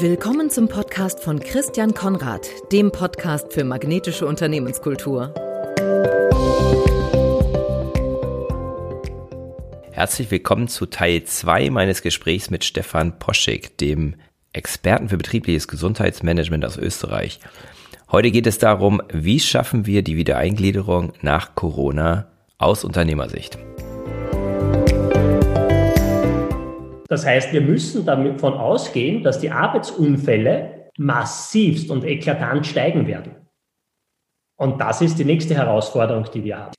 Willkommen zum Podcast von Christian Konrad, dem Podcast für magnetische Unternehmenskultur. Herzlich willkommen zu Teil 2 meines Gesprächs mit Stefan Poschek, dem Experten für betriebliches Gesundheitsmanagement aus Österreich. Heute geht es darum, wie schaffen wir die Wiedereingliederung nach Corona aus Unternehmersicht. Das heißt, wir müssen davon ausgehen, dass die Arbeitsunfälle massivst und eklatant steigen werden. Und das ist die nächste Herausforderung, die wir haben.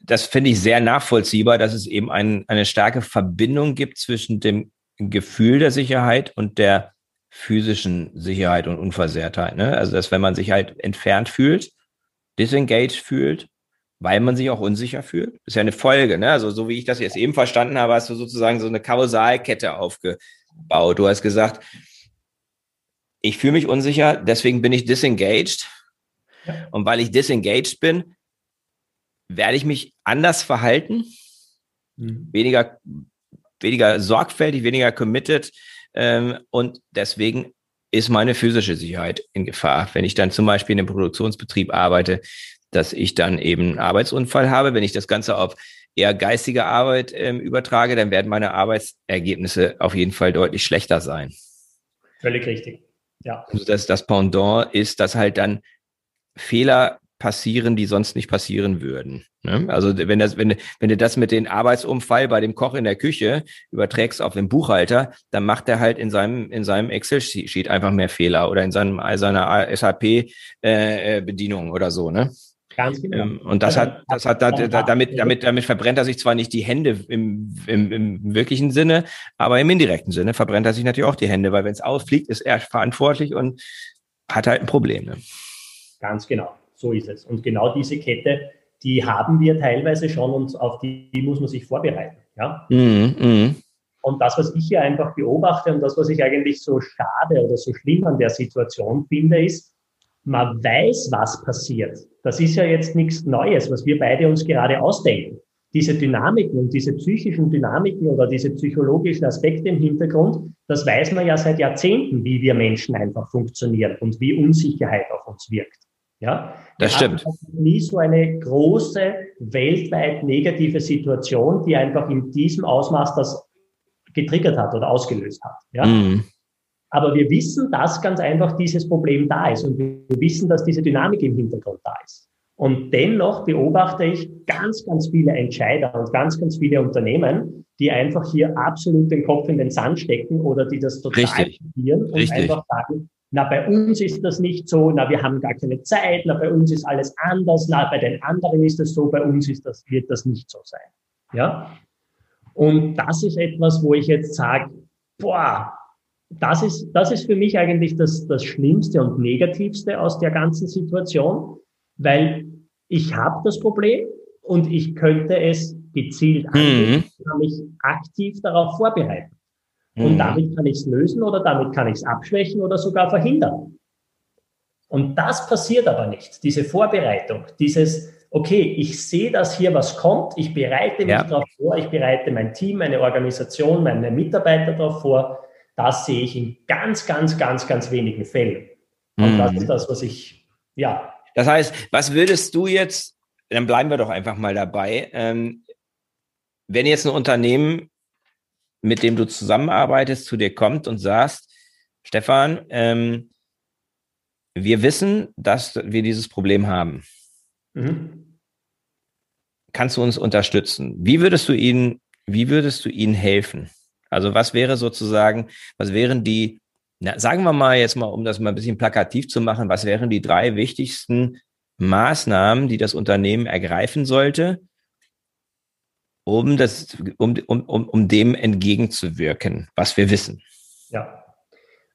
Das finde ich sehr nachvollziehbar, dass es eben ein, eine starke Verbindung gibt zwischen dem Gefühl der Sicherheit und der physischen Sicherheit und Unversehrtheit. Ne? Also, dass wenn man sich halt entfernt fühlt, disengaged fühlt, weil man sich auch unsicher fühlt. Das ist ja eine Folge, ne? Also so wie ich das jetzt eben verstanden habe, hast du sozusagen so eine Kausalkette aufgebaut. Du hast gesagt, ich fühle mich unsicher, deswegen bin ich disengaged. Ja. Und weil ich disengaged bin, werde ich mich anders verhalten, mhm. weniger, weniger sorgfältig, weniger committed. Ähm, und deswegen ist meine physische Sicherheit in Gefahr. Wenn ich dann zum Beispiel in einem Produktionsbetrieb arbeite, dass ich dann eben einen Arbeitsunfall habe. Wenn ich das Ganze auf eher geistige Arbeit ähm, übertrage, dann werden meine Arbeitsergebnisse auf jeden Fall deutlich schlechter sein. Völlig richtig. Ja. Also das, das Pendant ist, dass halt dann Fehler passieren, die sonst nicht passieren würden. Ne? Also wenn das, wenn, wenn du das mit dem Arbeitsunfall bei dem Koch in der Küche überträgst auf den Buchhalter, dann macht er halt in seinem in seinem Excel-Sheet einfach mehr Fehler oder in seinem seiner SAP-Bedienung äh, oder so. Ne? Ganz genau. Ähm, und das hat, das hat da, damit, damit, damit verbrennt er sich zwar nicht die Hände im, im, im wirklichen Sinne, aber im indirekten Sinne verbrennt er sich natürlich auch die Hände, weil wenn es ausfliegt, ist er verantwortlich und hat halt ein Problem. Ne? Ganz genau, so ist es. Und genau diese Kette, die haben wir teilweise schon und auf die, die muss man sich vorbereiten. Ja? Mhm, mh. Und das, was ich hier einfach beobachte und das, was ich eigentlich so schade oder so schlimm an der Situation finde, ist, man weiß, was passiert. Das ist ja jetzt nichts Neues, was wir beide uns gerade ausdenken. Diese Dynamiken und diese psychischen Dynamiken oder diese psychologischen Aspekte im Hintergrund, das weiß man ja seit Jahrzehnten, wie wir Menschen einfach funktionieren und wie Unsicherheit auf uns wirkt. Ja, das stimmt. Nie so eine große weltweit negative Situation, die einfach in diesem Ausmaß das getriggert hat oder ausgelöst hat. Ja. Mm. Aber wir wissen, dass ganz einfach dieses Problem da ist und wir wissen, dass diese Dynamik im Hintergrund da ist. Und dennoch beobachte ich ganz, ganz viele Entscheider und ganz, ganz viele Unternehmen, die einfach hier absolut den Kopf in den Sand stecken oder die das total probieren und Richtig. einfach sagen, na, bei uns ist das nicht so, na, wir haben gar keine Zeit, na, bei uns ist alles anders, na, bei den anderen ist das so, bei uns ist das, wird das nicht so sein. Ja? Und das ist etwas, wo ich jetzt sage, boah, das ist, das ist für mich eigentlich das, das Schlimmste und Negativste aus der ganzen Situation, weil ich habe das Problem und ich könnte es gezielt mhm. angehen, kann mich aktiv darauf vorbereiten. Mhm. Und damit kann ich es lösen oder damit kann ich es abschwächen oder sogar verhindern. Und das passiert aber nicht. Diese Vorbereitung, dieses, okay, ich sehe, dass hier was kommt, ich bereite mich ja. darauf vor, ich bereite mein Team, meine Organisation, meine Mitarbeiter darauf vor, das sehe ich in ganz, ganz, ganz, ganz wenigen Fällen. Und mhm. das ist das, was ich, ja. Das heißt, was würdest du jetzt, dann bleiben wir doch einfach mal dabei, ähm, wenn jetzt ein Unternehmen, mit dem du zusammenarbeitest, zu dir kommt und sagst, Stefan, ähm, wir wissen, dass wir dieses Problem haben. Mhm. Kannst du uns unterstützen? Wie würdest du ihnen, wie würdest du ihnen helfen? Also was wäre sozusagen, was wären die, na, sagen wir mal jetzt mal, um das mal ein bisschen plakativ zu machen, was wären die drei wichtigsten Maßnahmen, die das Unternehmen ergreifen sollte, um, das, um, um, um, um dem entgegenzuwirken, was wir wissen? Ja,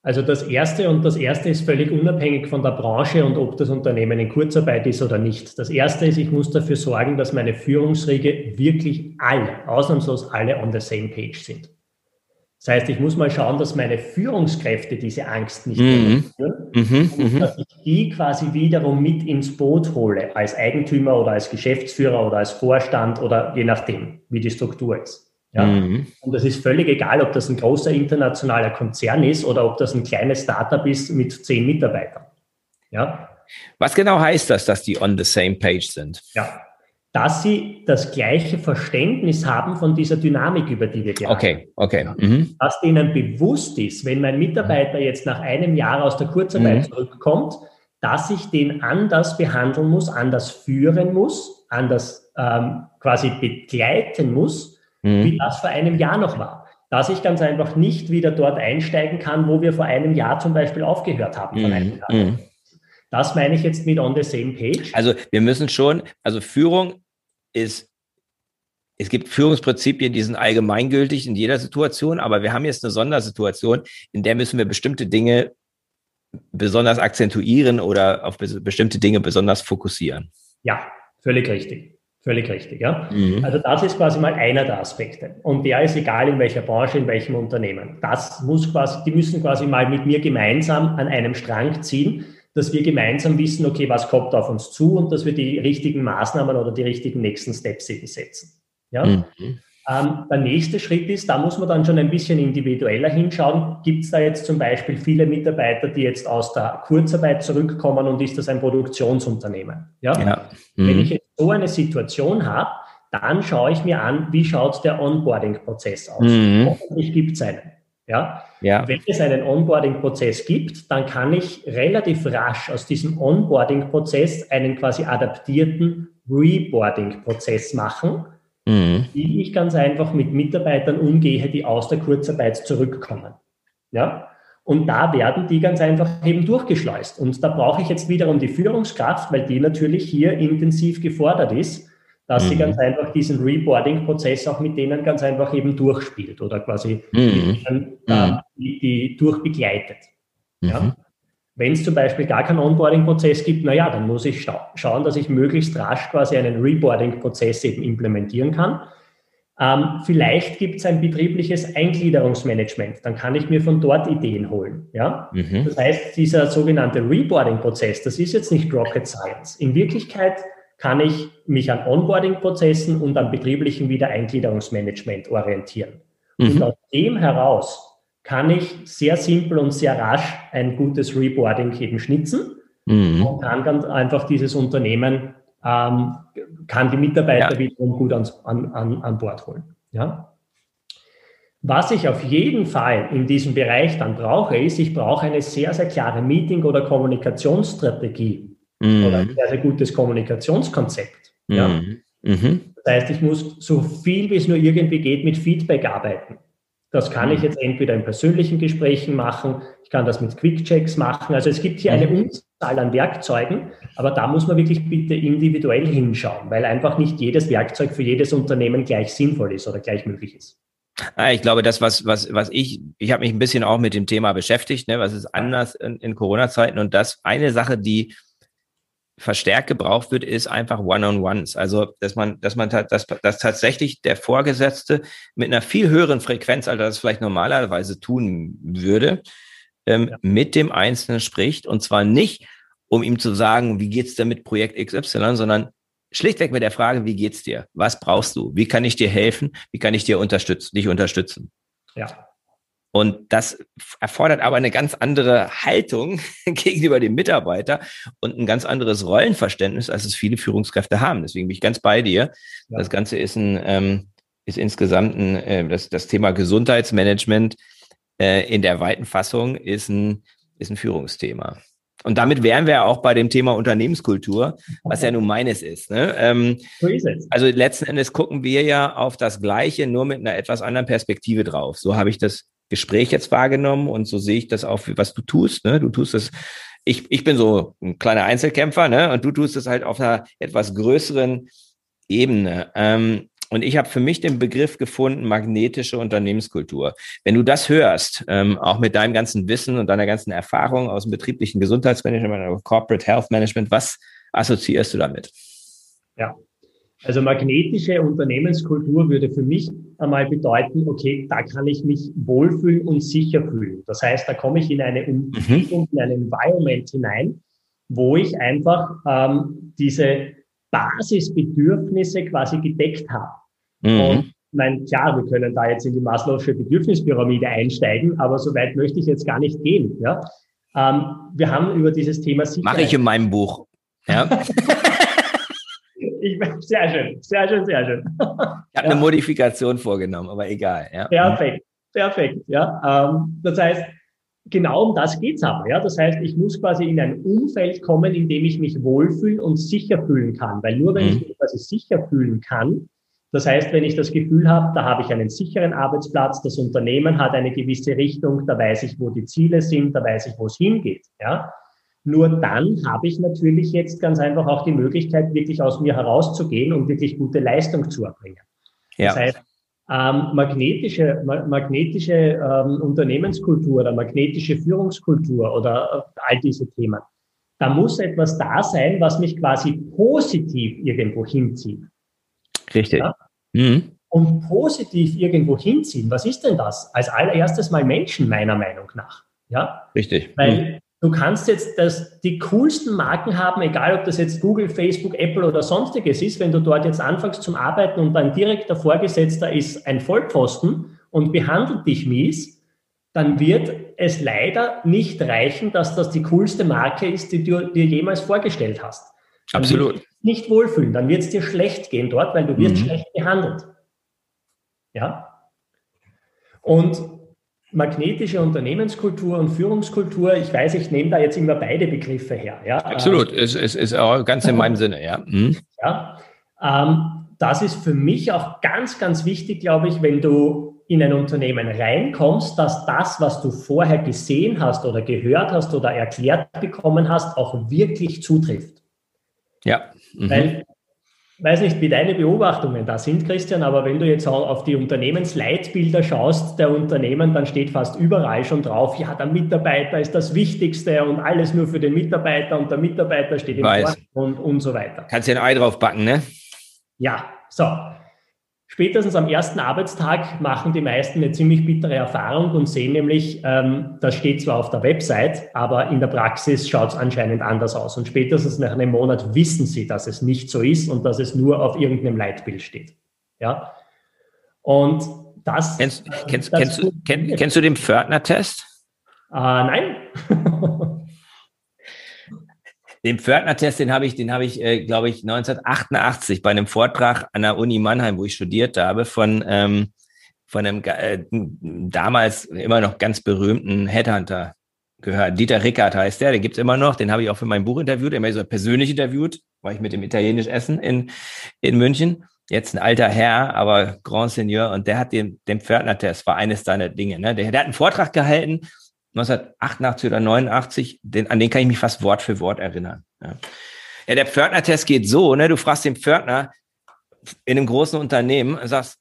also das Erste und das Erste ist völlig unabhängig von der Branche und ob das Unternehmen in Kurzarbeit ist oder nicht. Das Erste ist, ich muss dafür sorgen, dass meine Führungsriege wirklich alle, ausnahmslos alle on the same page sind. Das heißt, ich muss mal schauen, dass meine Führungskräfte diese Angst nicht mhm. führen mhm. und mhm. dass ich die quasi wiederum mit ins Boot hole, als Eigentümer oder als Geschäftsführer oder als Vorstand oder je nachdem, wie die Struktur ist. Ja? Mhm. Und es ist völlig egal, ob das ein großer internationaler Konzern ist oder ob das ein kleines Startup ist mit zehn Mitarbeitern. Ja? Was genau heißt das, dass die on the same page sind? Ja, dass sie das gleiche Verständnis haben von dieser Dynamik, über die wir gerade Okay, okay. Mhm. Dass denen bewusst ist, wenn mein Mitarbeiter jetzt nach einem Jahr aus der Kurzarbeit mhm. zurückkommt, dass ich den anders behandeln muss, anders führen muss, anders ähm, quasi begleiten muss, mhm. wie das vor einem Jahr noch war. Dass ich ganz einfach nicht wieder dort einsteigen kann, wo wir vor einem Jahr zum Beispiel aufgehört haben. Von einem Jahr. Mhm. Das meine ich jetzt mit on the same page. Also wir müssen schon, also Führung ist, es gibt Führungsprinzipien, die sind allgemeingültig in jeder Situation, aber wir haben jetzt eine Sondersituation, in der müssen wir bestimmte Dinge besonders akzentuieren oder auf bestimmte Dinge besonders fokussieren. Ja, völlig richtig. Völlig richtig, ja. Mhm. Also das ist quasi mal einer der Aspekte. Und der ist egal in welcher Branche, in welchem Unternehmen. Das muss quasi, die müssen quasi mal mit mir gemeinsam an einem Strang ziehen, dass wir gemeinsam wissen, okay, was kommt auf uns zu und dass wir die richtigen Maßnahmen oder die richtigen nächsten Steps eben setzen. Ja? Mhm. Ähm, der nächste Schritt ist, da muss man dann schon ein bisschen individueller hinschauen. Gibt es da jetzt zum Beispiel viele Mitarbeiter, die jetzt aus der Kurzarbeit zurückkommen und ist das ein Produktionsunternehmen? Ja. ja. Mhm. Wenn ich jetzt so eine Situation habe, dann schaue ich mir an, wie schaut der Onboarding-Prozess aus. Mhm. Hoffentlich gibt es einen. Ja? ja? Wenn es einen Onboarding-Prozess gibt, dann kann ich relativ rasch aus diesem Onboarding-Prozess einen quasi adaptierten Reboarding-Prozess machen, mhm. wie ich ganz einfach mit Mitarbeitern umgehe, die aus der Kurzarbeit zurückkommen. Ja? Und da werden die ganz einfach eben durchgeschleust. Und da brauche ich jetzt wiederum die Führungskraft, weil die natürlich hier intensiv gefordert ist, dass mhm. sie ganz einfach diesen Reboarding-Prozess auch mit denen ganz einfach eben durchspielt oder quasi mhm. denen, äh, mhm. die, die durchbegleitet. Ja? Mhm. Wenn es zum Beispiel gar keinen Onboarding-Prozess gibt, naja, dann muss ich scha schauen, dass ich möglichst rasch quasi einen Reboarding-Prozess eben implementieren kann. Ähm, vielleicht gibt es ein betriebliches Eingliederungsmanagement, dann kann ich mir von dort Ideen holen. Ja? Mhm. Das heißt, dieser sogenannte Reboarding-Prozess, das ist jetzt nicht Rocket Science. In Wirklichkeit kann ich mich an Onboarding-Prozessen und an betrieblichen Wiedereingliederungsmanagement orientieren. Mhm. Und aus dem heraus kann ich sehr simpel und sehr rasch ein gutes Reboarding eben schnitzen mhm. und kann dann einfach dieses Unternehmen, ähm, kann die Mitarbeiter ja. wiederum gut ans, an, an, an Bord holen. Ja? Was ich auf jeden Fall in diesem Bereich dann brauche, ist, ich brauche eine sehr, sehr klare Meeting- oder Kommunikationsstrategie mhm. oder ein sehr, sehr gutes Kommunikationskonzept. Mhm. Ja? Mhm. Das heißt, ich muss so viel wie es nur irgendwie geht mit Feedback arbeiten. Das kann ich mhm. jetzt entweder in persönlichen Gesprächen machen, ich kann das mit Quick-Checks machen. Also es gibt hier eine mhm. Unzahl an Werkzeugen, aber da muss man wirklich bitte individuell hinschauen, weil einfach nicht jedes Werkzeug für jedes Unternehmen gleich sinnvoll ist oder gleich möglich ist. Ah, ich glaube, das, was, was, was ich, ich habe mich ein bisschen auch mit dem Thema beschäftigt, ne, was ist anders in, in Corona-Zeiten und das eine Sache, die verstärkt gebraucht wird, ist einfach One-on-Ones. Also, dass man, dass man, dass, dass tatsächlich der Vorgesetzte mit einer viel höheren Frequenz, als er das vielleicht normalerweise tun würde, ähm, ja. mit dem Einzelnen spricht und zwar nicht, um ihm zu sagen, wie geht's dir mit Projekt XY, sondern schlichtweg mit der Frage, wie geht's dir? Was brauchst du? Wie kann ich dir helfen? Wie kann ich dir unterstützen, dich unterstützen? Ja. Und das erfordert aber eine ganz andere Haltung gegenüber dem Mitarbeiter und ein ganz anderes Rollenverständnis, als es viele Führungskräfte haben. Deswegen bin ich ganz bei dir. Ja. Das Ganze ist ein, ähm, ist insgesamt ein, äh, das, das Thema Gesundheitsmanagement äh, in der weiten Fassung ist ein, ist ein Führungsthema. Und damit wären wir auch bei dem Thema Unternehmenskultur, was ja nun meines ist. Ne? Ähm, so ist es. Also letzten Endes gucken wir ja auf das Gleiche, nur mit einer etwas anderen Perspektive drauf. So habe ich das Gespräch jetzt wahrgenommen und so sehe ich das auch, was du tust. Ne? Du tust das, ich, ich bin so ein kleiner Einzelkämpfer, ne? Und du tust es halt auf einer etwas größeren Ebene. Ähm, und ich habe für mich den Begriff gefunden, magnetische Unternehmenskultur. Wenn du das hörst, ähm, auch mit deinem ganzen Wissen und deiner ganzen Erfahrung aus dem betrieblichen Gesundheitsmanagement, Corporate Health Management, was assoziierst du damit? Ja, also magnetische Unternehmenskultur würde für mich einmal bedeuten, okay, da kann ich mich wohlfühlen und sicher fühlen. Das heißt, da komme ich in eine Umgebung, mhm. in ein Environment hinein, wo ich einfach ähm, diese Basisbedürfnisse quasi gedeckt habe. Mhm. Und mein, klar, wir können da jetzt in die Maslow'sche Bedürfnispyramide einsteigen, aber so weit möchte ich jetzt gar nicht gehen. Ja? Ähm, wir haben über dieses Thema Sicherheit. Mache ich in meinem Buch. Ja. ich, sehr schön, sehr schön, sehr schön. ich habe ja. eine Modifikation vorgenommen, aber egal. Ja. Perfekt, perfekt. Ja, ähm, das heißt, genau um das geht's aber. Ja? Das heißt, ich muss quasi in ein Umfeld kommen, in dem ich mich wohlfühlen und sicher fühlen kann. Weil nur wenn mhm. ich mich quasi sicher fühlen kann, das heißt, wenn ich das Gefühl habe, da habe ich einen sicheren Arbeitsplatz, das Unternehmen hat eine gewisse Richtung, da weiß ich, wo die Ziele sind, da weiß ich, wo es hingeht. Ja? Nur dann habe ich natürlich jetzt ganz einfach auch die Möglichkeit, wirklich aus mir herauszugehen und wirklich gute Leistung zu erbringen. Ja. Das heißt, ähm, magnetische, ma magnetische ähm, Unternehmenskultur oder magnetische Führungskultur oder äh, all diese Themen. Da muss etwas da sein, was mich quasi positiv irgendwo hinzieht. Richtig. Ja? Mhm. Und positiv irgendwo hinziehen, was ist denn das? Als allererstes mal Menschen, meiner Meinung nach. Ja? Richtig. Weil mhm. Du kannst jetzt das, die coolsten Marken haben, egal ob das jetzt Google, Facebook, Apple oder sonstiges ist, wenn du dort jetzt anfängst zum Arbeiten und dein direkter Vorgesetzter ist ein Vollpfosten und behandelt dich mies, dann wird es leider nicht reichen, dass das die coolste Marke ist, die du dir jemals vorgestellt hast. Absolut. Nicht wohlfühlen, dann wird es dir schlecht gehen dort, weil du wirst mhm. schlecht behandelt. Ja? Und magnetische Unternehmenskultur und Führungskultur, ich weiß, ich nehme da jetzt immer beide Begriffe her. Ja? Absolut, ähm, es, es ist auch ganz in meinem Sinne, ja. Mhm. ja ähm, das ist für mich auch ganz, ganz wichtig, glaube ich, wenn du in ein Unternehmen reinkommst, dass das, was du vorher gesehen hast oder gehört hast oder erklärt bekommen hast, auch wirklich zutrifft. Ja. Mhm. Weil, weiß nicht, wie deine Beobachtungen da sind, Christian, aber wenn du jetzt auch auf die Unternehmensleitbilder schaust der Unternehmen, dann steht fast überall schon drauf, ja, der Mitarbeiter ist das Wichtigste und alles nur für den Mitarbeiter und der Mitarbeiter steht im Vordergrund und so weiter. Kannst du ein Ei drauf backen, ne? Ja, so. Spätestens am ersten Arbeitstag machen die meisten eine ziemlich bittere Erfahrung und sehen nämlich, ähm, das steht zwar auf der Website, aber in der Praxis schaut es anscheinend anders aus. Und spätestens nach einem Monat wissen sie, dass es nicht so ist und dass es nur auf irgendeinem Leitbild steht. Ja. Und das. Kennst, kennst, das kennst, du, kenn, kennst du den Pförtner-Test? Äh, nein. Den Pförtner-Test, den habe ich, den habe ich, äh, glaube ich, 1988 bei einem Vortrag an der Uni Mannheim, wo ich studiert habe, von, ähm, von einem äh, damals immer noch ganz berühmten Headhunter gehört. Dieter Rickert heißt der, den gibt's immer noch, den habe ich auch für mein Buch interviewt, immer so persönlich interviewt, war ich mit dem italienisch essen in, in München. Jetzt ein alter Herr, aber Grand Seigneur, und der hat den, den Pförtner-Test, war eines seiner Dinge. Ne? Der, der hat einen Vortrag gehalten 1988 oder 89, den, an den kann ich mich fast Wort für Wort erinnern. Ja, ja der Pförtner-Test geht so, ne? Du fragst den Pförtner in einem großen Unternehmen und sagst,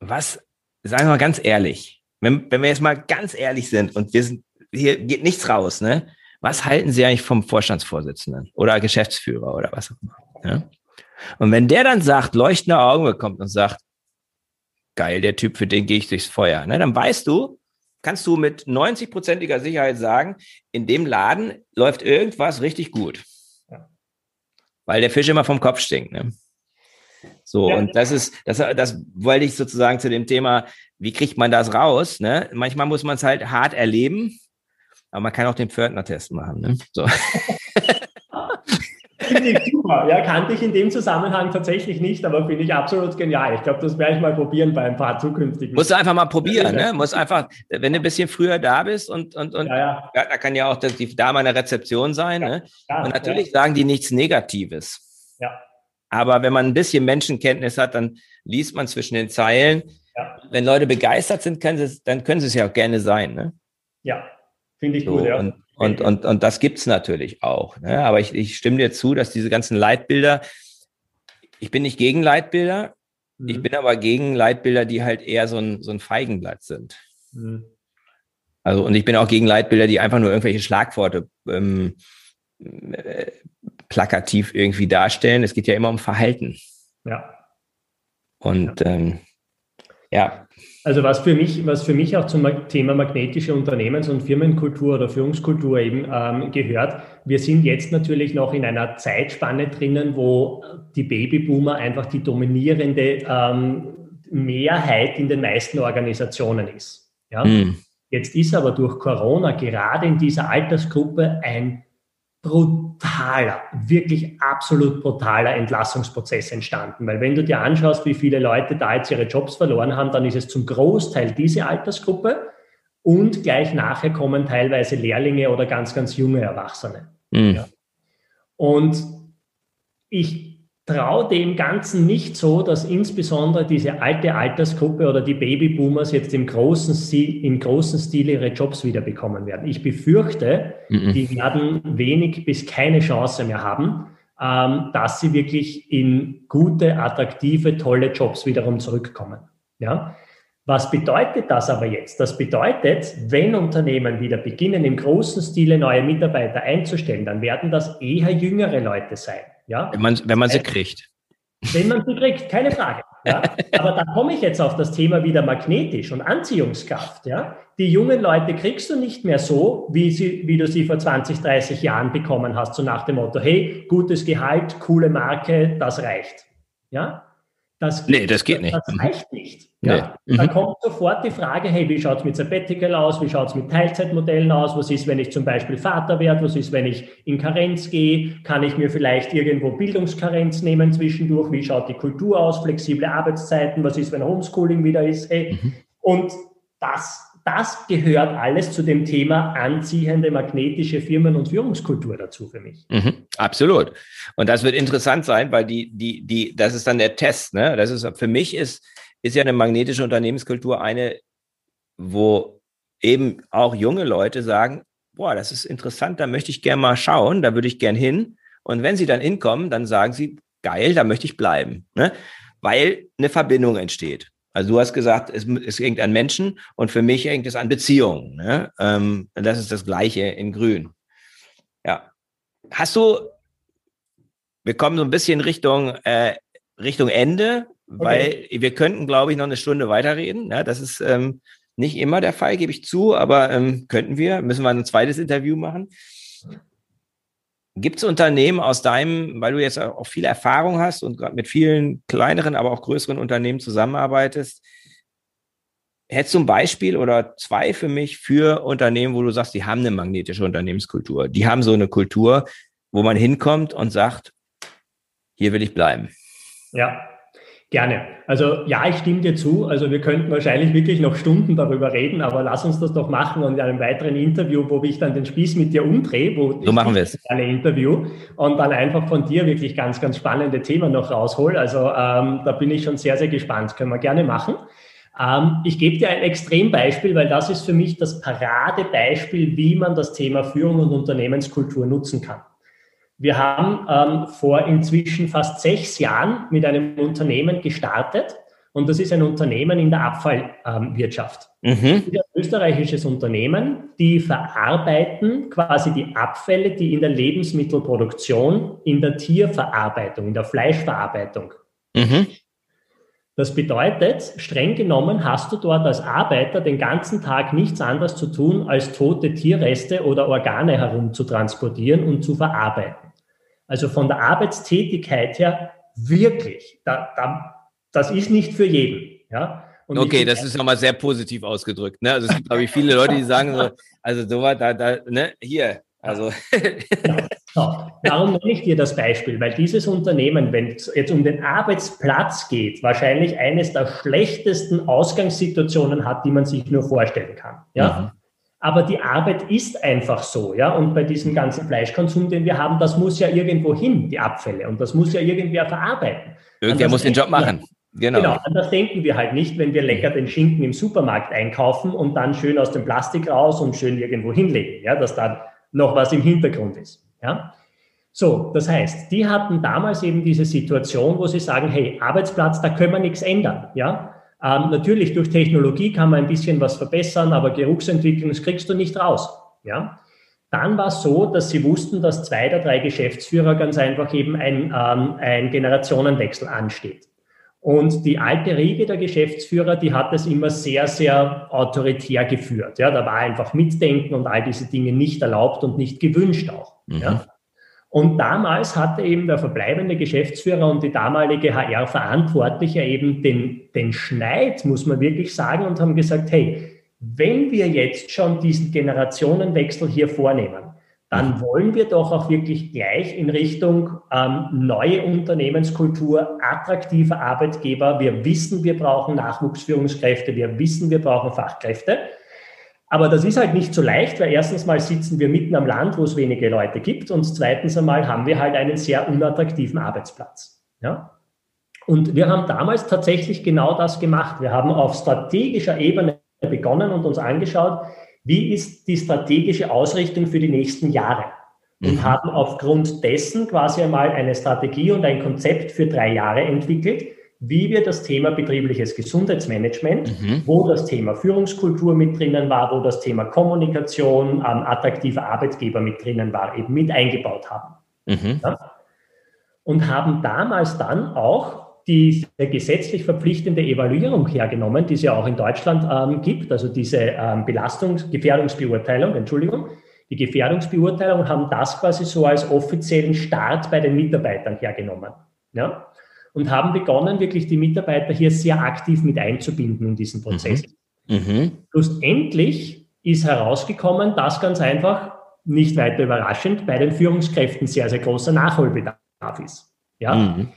was, sagen wir mal ganz ehrlich, wenn, wenn wir jetzt mal ganz ehrlich sind und wir sind, hier geht nichts raus, ne? Was halten Sie eigentlich vom Vorstandsvorsitzenden oder Geschäftsführer oder was auch immer? Ja? Und wenn der dann sagt, leuchtende Augen bekommt und sagt, geil, der Typ, für den gehe ich durchs Feuer, ne? dann weißt du, kannst du mit 90-prozentiger Sicherheit sagen, in dem Laden läuft irgendwas richtig gut. Ja. Weil der Fisch immer vom Kopf stinkt. Ne? So, ja. und das ist, das, das wollte ich sozusagen zu dem Thema, wie kriegt man das raus? Ne? Manchmal muss man es halt hart erleben, aber man kann auch den Pförtner-Test machen. Ne? So. Finde ich super. Ja, kannte ich in dem Zusammenhang tatsächlich nicht, aber finde ich absolut genial. Ich glaube, das werde ich mal probieren bei ein paar zukünftigen. Musst du einfach mal probieren, ne? Muss einfach, wenn du ein bisschen früher da bist und, und, und ja, ja. ja da kann ja auch die Dame an der Rezeption sein, ja, ne? Ja, und natürlich sagen die nichts Negatives. Ja. Aber wenn man ein bisschen Menschenkenntnis hat, dann liest man zwischen den Zeilen. Wenn Leute begeistert sind, können sie, dann können sie es ja auch gerne sein, ne? Ja, finde ich so, gut, ja. Und, und, und, und das gibt's natürlich auch. Ne? Aber ich, ich stimme dir zu, dass diese ganzen Leitbilder, ich bin nicht gegen Leitbilder, mhm. ich bin aber gegen Leitbilder, die halt eher so ein, so ein Feigenblatt sind. Mhm. Also, und ich bin auch gegen Leitbilder, die einfach nur irgendwelche Schlagworte ähm, äh, plakativ irgendwie darstellen. Es geht ja immer um Verhalten. Ja. Und ja. Ähm, ja, also was für mich, was für mich auch zum Thema magnetische Unternehmens- und Firmenkultur oder Führungskultur eben ähm, gehört, wir sind jetzt natürlich noch in einer Zeitspanne drinnen, wo die Babyboomer einfach die dominierende, ähm, Mehrheit in den meisten Organisationen ist. Ja? Mhm. Jetzt ist aber durch Corona gerade in dieser Altersgruppe ein brutaler, wirklich absolut brutaler Entlassungsprozess entstanden. Weil wenn du dir anschaust, wie viele Leute da jetzt ihre Jobs verloren haben, dann ist es zum Großteil diese Altersgruppe und gleich nachher kommen teilweise Lehrlinge oder ganz, ganz junge Erwachsene. Mhm. Ja. Und ich traue dem Ganzen nicht so, dass insbesondere diese alte Altersgruppe oder die Babyboomers jetzt im großen Stil, im großen Stil ihre Jobs wieder bekommen werden. Ich befürchte, mhm. die werden wenig bis keine Chance mehr haben, ähm, dass sie wirklich in gute, attraktive, tolle Jobs wiederum zurückkommen. Ja? Was bedeutet das aber jetzt? Das bedeutet, wenn Unternehmen wieder beginnen, im großen Stile neue Mitarbeiter einzustellen, dann werden das eher jüngere Leute sein. Ja? Wenn, man, wenn man sie äh, kriegt. Wenn man sie kriegt, keine Frage. Ja? Aber da komme ich jetzt auf das Thema wieder magnetisch und Anziehungskraft. Ja? Die jungen Leute kriegst du nicht mehr so, wie, sie, wie du sie vor 20, 30 Jahren bekommen hast, so nach dem Motto, hey, gutes Gehalt, coole Marke, das reicht. Ja? Das, nee, das geht nicht. Das reicht nicht. Ja. Nee. Dann mhm. kommt sofort die Frage, hey, wie schaut es mit Sabbatical aus? Wie schaut es mit Teilzeitmodellen aus? Was ist, wenn ich zum Beispiel Vater werde? Was ist, wenn ich in Karenz gehe? Kann ich mir vielleicht irgendwo Bildungskarenz nehmen zwischendurch? Wie schaut die Kultur aus? Flexible Arbeitszeiten? Was ist, wenn Homeschooling wieder ist? Hey. Mhm. Und das das gehört alles zu dem Thema anziehende magnetische Firmen- und Führungskultur dazu für mich. Mhm, absolut. Und das wird interessant sein, weil die, die, die, das ist dann der Test. Ne? Das ist für mich ist, ist ja eine magnetische Unternehmenskultur eine, wo eben auch junge Leute sagen, boah, das ist interessant, da möchte ich gerne mal schauen, da würde ich gern hin. Und wenn sie dann hinkommen, dann sagen sie, geil, da möchte ich bleiben. Ne? Weil eine Verbindung entsteht. Also du hast gesagt, es, es hängt an Menschen und für mich hängt es an Beziehungen. Ne? Ähm, das ist das Gleiche in Grün. Ja. Hast du, wir kommen so ein bisschen Richtung, äh, Richtung Ende, okay. weil wir könnten, glaube ich, noch eine Stunde weiterreden. Ja, das ist ähm, nicht immer der Fall, gebe ich zu, aber ähm, könnten wir. Müssen wir ein zweites Interview machen. Gibt es Unternehmen aus deinem, weil du jetzt auch viel Erfahrung hast und gerade mit vielen kleineren, aber auch größeren Unternehmen zusammenarbeitest, hättest du ein Beispiel oder zwei für mich für Unternehmen, wo du sagst, die haben eine magnetische Unternehmenskultur. Die haben so eine Kultur, wo man hinkommt und sagt, hier will ich bleiben. Ja, Gerne. Also ja, ich stimme dir zu. Also wir könnten wahrscheinlich wirklich noch Stunden darüber reden, aber lass uns das doch machen und in einem weiteren Interview, wo ich dann den Spieß mit dir umdrehe, wo so machen wir es. Eine Interview und dann einfach von dir wirklich ganz, ganz spannende Themen noch raushol. Also ähm, da bin ich schon sehr, sehr gespannt. Können wir gerne machen. Ähm, ich gebe dir ein Extrembeispiel, weil das ist für mich das Paradebeispiel, wie man das Thema Führung und Unternehmenskultur nutzen kann. Wir haben ähm, vor inzwischen fast sechs Jahren mit einem Unternehmen gestartet und das ist ein Unternehmen in der Abfallwirtschaft. Ähm, mhm. Das ist ein österreichisches Unternehmen, die verarbeiten quasi die Abfälle, die in der Lebensmittelproduktion, in der Tierverarbeitung, in der Fleischverarbeitung. Mhm. Das bedeutet, streng genommen hast du dort als Arbeiter den ganzen Tag nichts anderes zu tun, als tote Tierreste oder Organe herumzutransportieren und zu verarbeiten. Also von der Arbeitstätigkeit her wirklich, da, da, das ist nicht für jeden. Ja? Und okay, das ist nochmal sehr positiv ausgedrückt. Ne? Also es gibt, glaube ich, viele Leute, die sagen so, also so was, da, da, ne, hier, also. Ja, Darum nenne ich dir das Beispiel, weil dieses Unternehmen, wenn es jetzt um den Arbeitsplatz geht, wahrscheinlich eines der schlechtesten Ausgangssituationen hat, die man sich nur vorstellen kann. Ja? Mhm. Aber die Arbeit ist einfach so, ja. Und bei diesem ganzen Fleischkonsum, den wir haben, das muss ja irgendwo hin, die Abfälle. Und das muss ja irgendwer verarbeiten. Irgendwer muss den Job machen. Genau. genau, anders denken wir halt nicht, wenn wir lecker den Schinken im Supermarkt einkaufen und dann schön aus dem Plastik raus und schön irgendwo hinlegen, ja, dass da noch was im Hintergrund ist, ja. So, das heißt, die hatten damals eben diese Situation, wo sie sagen, hey, Arbeitsplatz, da können wir nichts ändern, ja. Ähm, natürlich durch Technologie kann man ein bisschen was verbessern, aber Geruchsentwicklung, das kriegst du nicht raus. Ja? Dann war es so, dass sie wussten, dass zwei der drei Geschäftsführer ganz einfach eben ein, ähm, ein Generationenwechsel ansteht. Und die alte Riege der Geschäftsführer, die hat es immer sehr, sehr autoritär geführt. Ja, da war einfach Mitdenken und all diese Dinge nicht erlaubt und nicht gewünscht auch. Mhm. Ja. Und damals hatte eben der verbleibende Geschäftsführer und die damalige HR-Verantwortliche eben den, den Schneid, muss man wirklich sagen, und haben gesagt, hey, wenn wir jetzt schon diesen Generationenwechsel hier vornehmen, dann wollen wir doch auch wirklich gleich in Richtung ähm, neue Unternehmenskultur, attraktiver Arbeitgeber. Wir wissen, wir brauchen Nachwuchsführungskräfte, wir wissen, wir brauchen Fachkräfte. Aber das ist halt nicht so leicht, weil erstens mal sitzen wir mitten am Land, wo es wenige Leute gibt und zweitens einmal haben wir halt einen sehr unattraktiven Arbeitsplatz. Ja? Und wir haben damals tatsächlich genau das gemacht. Wir haben auf strategischer Ebene begonnen und uns angeschaut, wie ist die strategische Ausrichtung für die nächsten Jahre? Und mhm. haben aufgrund dessen quasi einmal eine Strategie und ein Konzept für drei Jahre entwickelt, wie wir das Thema betriebliches Gesundheitsmanagement, mhm. wo das Thema Führungskultur mit drinnen war, wo das Thema Kommunikation, ähm, attraktiver Arbeitgeber mit drinnen war, eben mit eingebaut haben. Mhm. Ja? Und haben damals dann auch diese gesetzlich verpflichtende Evaluierung hergenommen, die es ja auch in Deutschland ähm, gibt, also diese ähm, Belastungs-, Gefährdungsbeurteilung, Entschuldigung, die Gefährdungsbeurteilung haben das quasi so als offiziellen Start bei den Mitarbeitern hergenommen. Ja? Und haben begonnen, wirklich die Mitarbeiter hier sehr aktiv mit einzubinden in diesen Prozess. Mhm. Mhm. Schlussendlich ist herausgekommen, dass ganz einfach, nicht weiter überraschend, bei den Führungskräften sehr, sehr großer Nachholbedarf ist. Ja? Mhm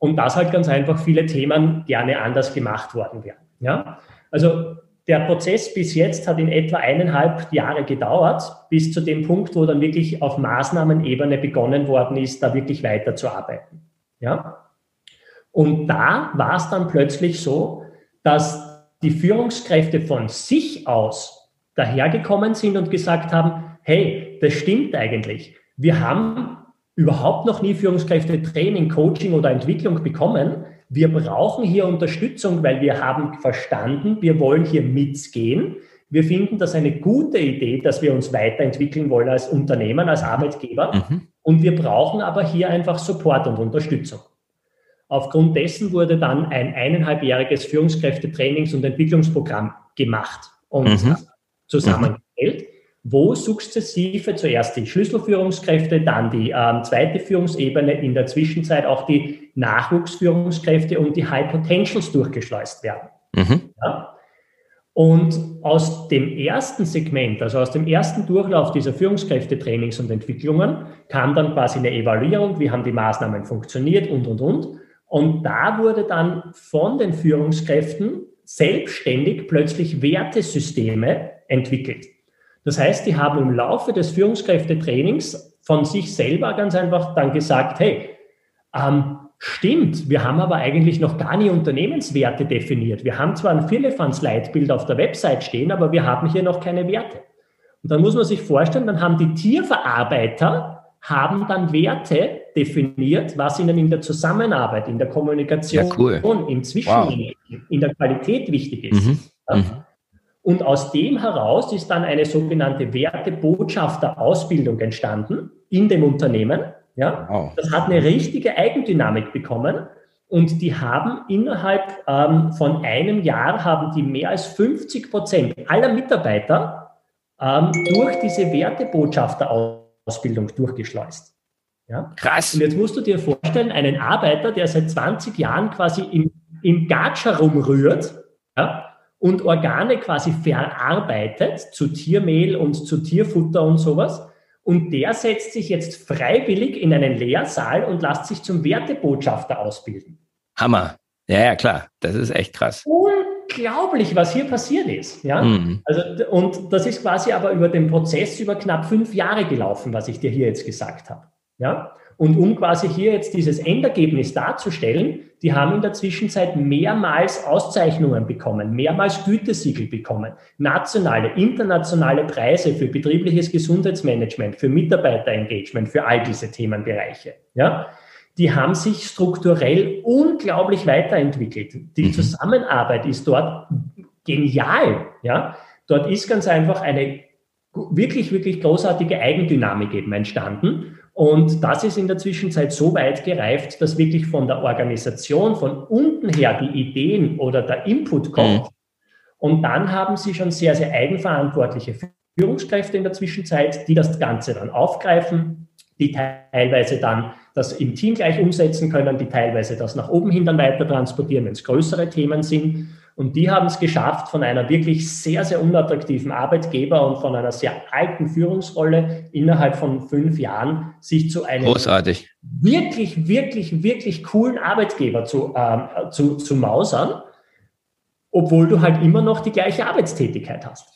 und dass halt ganz einfach viele Themen gerne anders gemacht worden wären. Ja? Also der Prozess bis jetzt hat in etwa eineinhalb Jahre gedauert, bis zu dem Punkt, wo dann wirklich auf Maßnahmenebene begonnen worden ist, da wirklich weiterzuarbeiten. Ja? Und da war es dann plötzlich so, dass die Führungskräfte von sich aus dahergekommen sind und gesagt haben, hey, das stimmt eigentlich. Wir haben überhaupt noch nie Führungskräfte Training, Coaching oder Entwicklung bekommen. Wir brauchen hier Unterstützung, weil wir haben verstanden, wir wollen hier mitgehen. Wir finden das eine gute Idee, dass wir uns weiterentwickeln wollen als Unternehmen, als Arbeitgeber. Mhm. Und wir brauchen aber hier einfach Support und Unterstützung. Aufgrund dessen wurde dann ein eineinhalbjähriges Führungskräftetrainings- und Entwicklungsprogramm gemacht und mhm. zusammengestellt wo sukzessive zuerst die Schlüsselführungskräfte, dann die ähm, zweite Führungsebene, in der Zwischenzeit auch die Nachwuchsführungskräfte und die High Potentials durchgeschleust werden. Mhm. Ja? Und aus dem ersten Segment, also aus dem ersten Durchlauf dieser Führungskräftetrainings und Entwicklungen, kam dann quasi eine Evaluierung, wie haben die Maßnahmen funktioniert und, und, und. Und da wurde dann von den Führungskräften selbstständig plötzlich Wertesysteme entwickelt. Das heißt, die haben im Laufe des Führungskräftetrainings von sich selber ganz einfach dann gesagt, hey, ähm, stimmt, wir haben aber eigentlich noch gar nie Unternehmenswerte definiert. Wir haben zwar ein Firlefanz-Leitbild auf der Website stehen, aber wir haben hier noch keine Werte. Und dann muss man sich vorstellen, dann haben die Tierverarbeiter haben dann Werte definiert, was ihnen in der Zusammenarbeit, in der Kommunikation, ja, cool. im Zwischenmenschen, wow. in der Qualität wichtig ist. Mhm. Ja? Mhm. Und aus dem heraus ist dann eine sogenannte Wertebotschafterausbildung entstanden in dem Unternehmen. Ja, wow. das hat eine richtige Eigendynamik bekommen. Und die haben innerhalb ähm, von einem Jahr haben die mehr als 50 Prozent aller Mitarbeiter ähm, durch diese Wertebotschafterausbildung durchgeschleust. Ja? Krass. Und jetzt musst du dir vorstellen, einen Arbeiter, der seit 20 Jahren quasi im, im Gatscha rumrührt, ja, und Organe quasi verarbeitet zu Tiermehl und zu Tierfutter und sowas. Und der setzt sich jetzt freiwillig in einen Lehrsaal und lässt sich zum Wertebotschafter ausbilden. Hammer. Ja, ja, klar. Das ist echt krass. Unglaublich, was hier passiert ist. Ja? Mhm. Also, und das ist quasi aber über den Prozess über knapp fünf Jahre gelaufen, was ich dir hier jetzt gesagt habe. Ja? Und um quasi hier jetzt dieses Endergebnis darzustellen, die haben in der Zwischenzeit mehrmals Auszeichnungen bekommen, mehrmals Gütesiegel bekommen, nationale, internationale Preise für betriebliches Gesundheitsmanagement, für Mitarbeiterengagement, für all diese Themenbereiche. Ja? Die haben sich strukturell unglaublich weiterentwickelt. Die mhm. Zusammenarbeit ist dort genial. Ja? Dort ist ganz einfach eine wirklich, wirklich großartige Eigendynamik eben entstanden. Und das ist in der Zwischenzeit so weit gereift, dass wirklich von der Organisation, von unten her die Ideen oder der Input kommt. Mhm. Und dann haben sie schon sehr, sehr eigenverantwortliche Führungskräfte in der Zwischenzeit, die das Ganze dann aufgreifen, die teilweise dann das im Team gleich umsetzen können, die teilweise das nach oben hin dann weiter transportieren, wenn es größere Themen sind. Und die haben es geschafft, von einer wirklich sehr, sehr unattraktiven Arbeitgeber und von einer sehr alten Führungsrolle innerhalb von fünf Jahren sich zu einem Großartig. wirklich, wirklich, wirklich coolen Arbeitgeber zu, äh, zu, zu mausern, obwohl du halt immer noch die gleiche Arbeitstätigkeit hast.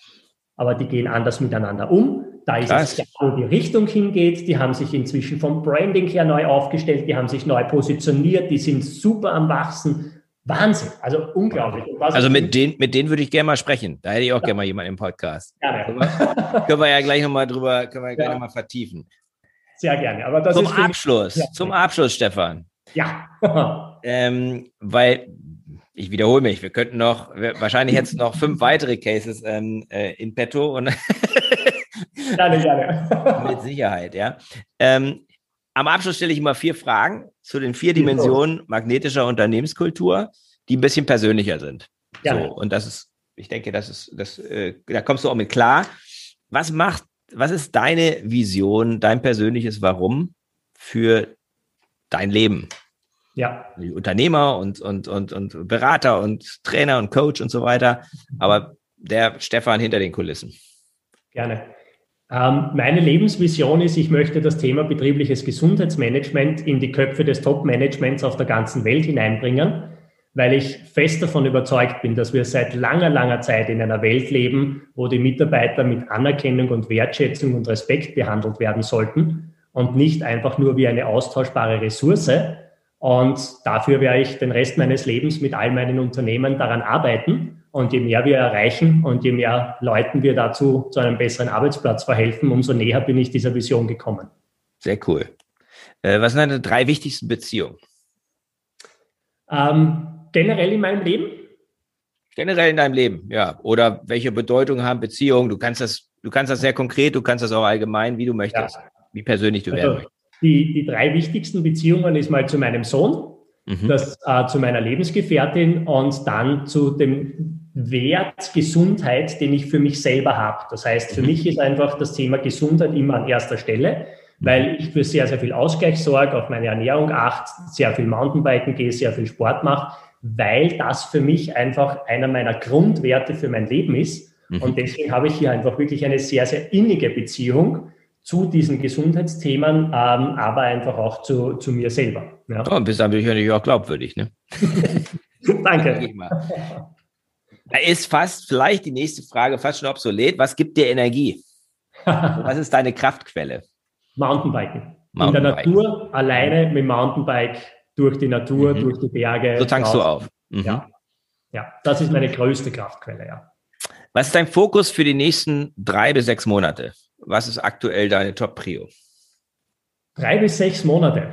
Aber die gehen anders miteinander um. Da ist Krass. es klar, wo die Richtung hingeht. Die haben sich inzwischen vom Branding her neu aufgestellt, die haben sich neu positioniert, die sind super am Wachsen. Wahnsinn, also unglaublich. Also mit denen, mit denen würde ich gerne mal sprechen. Da hätte ich auch ja. gerne mal jemanden im Podcast. Gerne. Können wir, können wir ja gleich nochmal drüber, können wir ja. gleich nochmal vertiefen. Sehr gerne. Aber das zum Abschluss, ja. zum Abschluss, Stefan. Ja. ähm, weil ich wiederhole mich, wir könnten noch, wahrscheinlich jetzt noch fünf weitere Cases ähm, äh, in petto und gerne, gerne. mit Sicherheit, ja. Ähm, am Abschluss stelle ich immer vier Fragen zu den vier Dimensionen magnetischer Unternehmenskultur, die ein bisschen persönlicher sind. Ja. So, und das ist, ich denke, das ist, das, äh, da kommst du auch mit klar. Was macht, was ist deine Vision, dein persönliches Warum für dein Leben? Ja. Unternehmer und, und, und, und Berater und Trainer und Coach und so weiter. Aber der Stefan hinter den Kulissen. Gerne. Ähm, meine Lebensvision ist, ich möchte das Thema betriebliches Gesundheitsmanagement in die Köpfe des Top-Managements auf der ganzen Welt hineinbringen, weil ich fest davon überzeugt bin, dass wir seit langer, langer Zeit in einer Welt leben, wo die Mitarbeiter mit Anerkennung und Wertschätzung und Respekt behandelt werden sollten und nicht einfach nur wie eine austauschbare Ressource. Und dafür werde ich den Rest meines Lebens mit all meinen Unternehmen daran arbeiten und je mehr wir erreichen und je mehr Leuten wir dazu zu einem besseren Arbeitsplatz verhelfen, umso näher bin ich dieser Vision gekommen. Sehr cool. Äh, was sind deine drei wichtigsten Beziehungen? Ähm, generell in meinem Leben? Generell in deinem Leben, ja. Oder welche Bedeutung haben Beziehungen? Du kannst das, du kannst das sehr konkret, du kannst das auch allgemein, wie du möchtest, ja. wie persönlich du also, werden möchtest. Die, die drei wichtigsten Beziehungen ist mal zu meinem Sohn, mhm. das, äh, zu meiner Lebensgefährtin und dann zu dem Wert Gesundheit, den ich für mich selber habe. Das heißt, für mhm. mich ist einfach das Thema Gesundheit immer an erster Stelle, weil ich für sehr, sehr viel Ausgleich sorge, auf meine Ernährung achte, sehr viel Mountainbiken gehe, sehr viel Sport mache, weil das für mich einfach einer meiner Grundwerte für mein Leben ist. Mhm. Und deswegen habe ich hier einfach wirklich eine sehr, sehr innige Beziehung zu diesen Gesundheitsthemen, ähm, aber einfach auch zu, zu mir selber. Ja. Oh, bist natürlich auch glaubwürdig, ne? Danke. Da ist fast vielleicht die nächste Frage fast schon obsolet. Was gibt dir Energie? Was ist deine Kraftquelle? Mountainbiken. Mountainbiken. In der Natur, alleine mit Mountainbike durch die Natur, mhm. durch die Berge. So tankst raus. du auf. Mhm. Ja. ja, das ist meine größte Kraftquelle, ja. Was ist dein Fokus für die nächsten drei bis sechs Monate? Was ist aktuell deine Top-Prio? Drei bis sechs Monate.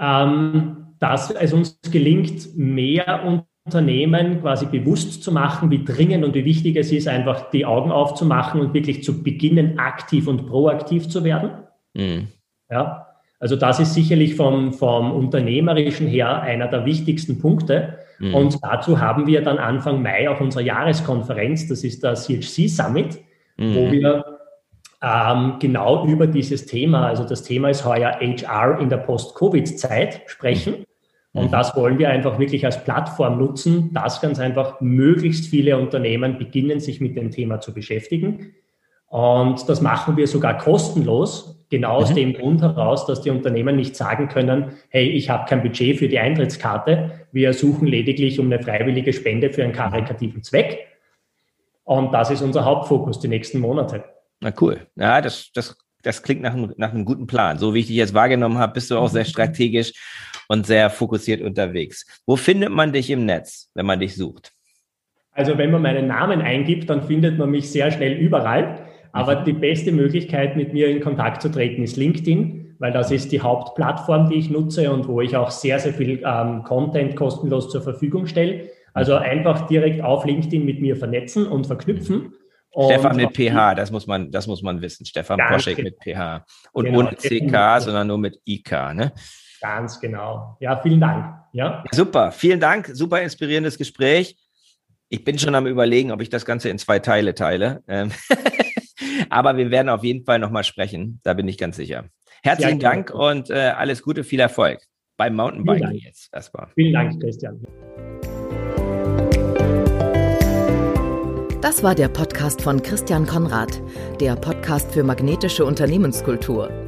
Ähm, dass es uns gelingt, mehr und Unternehmen quasi bewusst zu machen, wie dringend und wie wichtig es ist, einfach die Augen aufzumachen und wirklich zu beginnen, aktiv und proaktiv zu werden. Mhm. Ja, also das ist sicherlich vom, vom Unternehmerischen her einer der wichtigsten Punkte. Mhm. Und dazu haben wir dann Anfang Mai auch unsere Jahreskonferenz, das ist der CHC Summit, mhm. wo wir ähm, genau über dieses Thema, also das Thema ist heuer HR in der Post-Covid-Zeit sprechen. Und mhm. das wollen wir einfach wirklich als Plattform nutzen, dass ganz einfach möglichst viele Unternehmen beginnen, sich mit dem Thema zu beschäftigen. Und das machen wir sogar kostenlos, genau aus mhm. dem Grund heraus, dass die Unternehmen nicht sagen können, hey, ich habe kein Budget für die Eintrittskarte, wir suchen lediglich um eine freiwillige Spende für einen karikativen Zweck. Und das ist unser Hauptfokus die nächsten Monate. Na cool. Ja, das, das, das klingt nach einem, nach einem guten Plan. So wie ich dich jetzt wahrgenommen habe, bist du auch sehr strategisch und sehr fokussiert unterwegs. Wo findet man dich im Netz, wenn man dich sucht? Also wenn man meinen Namen eingibt, dann findet man mich sehr schnell überall. Aber mhm. die beste Möglichkeit, mit mir in Kontakt zu treten, ist LinkedIn, weil das ist die Hauptplattform, die ich nutze und wo ich auch sehr, sehr viel ähm, Content kostenlos zur Verfügung stelle. Also mhm. einfach direkt auf LinkedIn mit mir vernetzen und verknüpfen. Und Stefan mit PH, das muss man, das muss man wissen. Stefan Poschek mit PH. Und genau, ohne CK, sondern nur mit IK, ne? Ganz genau. Ja, vielen Dank. Ja. Super, vielen Dank. Super inspirierendes Gespräch. Ich bin schon am überlegen, ob ich das Ganze in zwei Teile teile. Ähm, aber wir werden auf jeden Fall nochmal sprechen. Da bin ich ganz sicher. Herzlichen Dank und äh, alles Gute, viel Erfolg beim Mountainbiken jetzt erstmal. Vielen Dank, Christian. Das war der Podcast von Christian Konrad, der Podcast für magnetische Unternehmenskultur.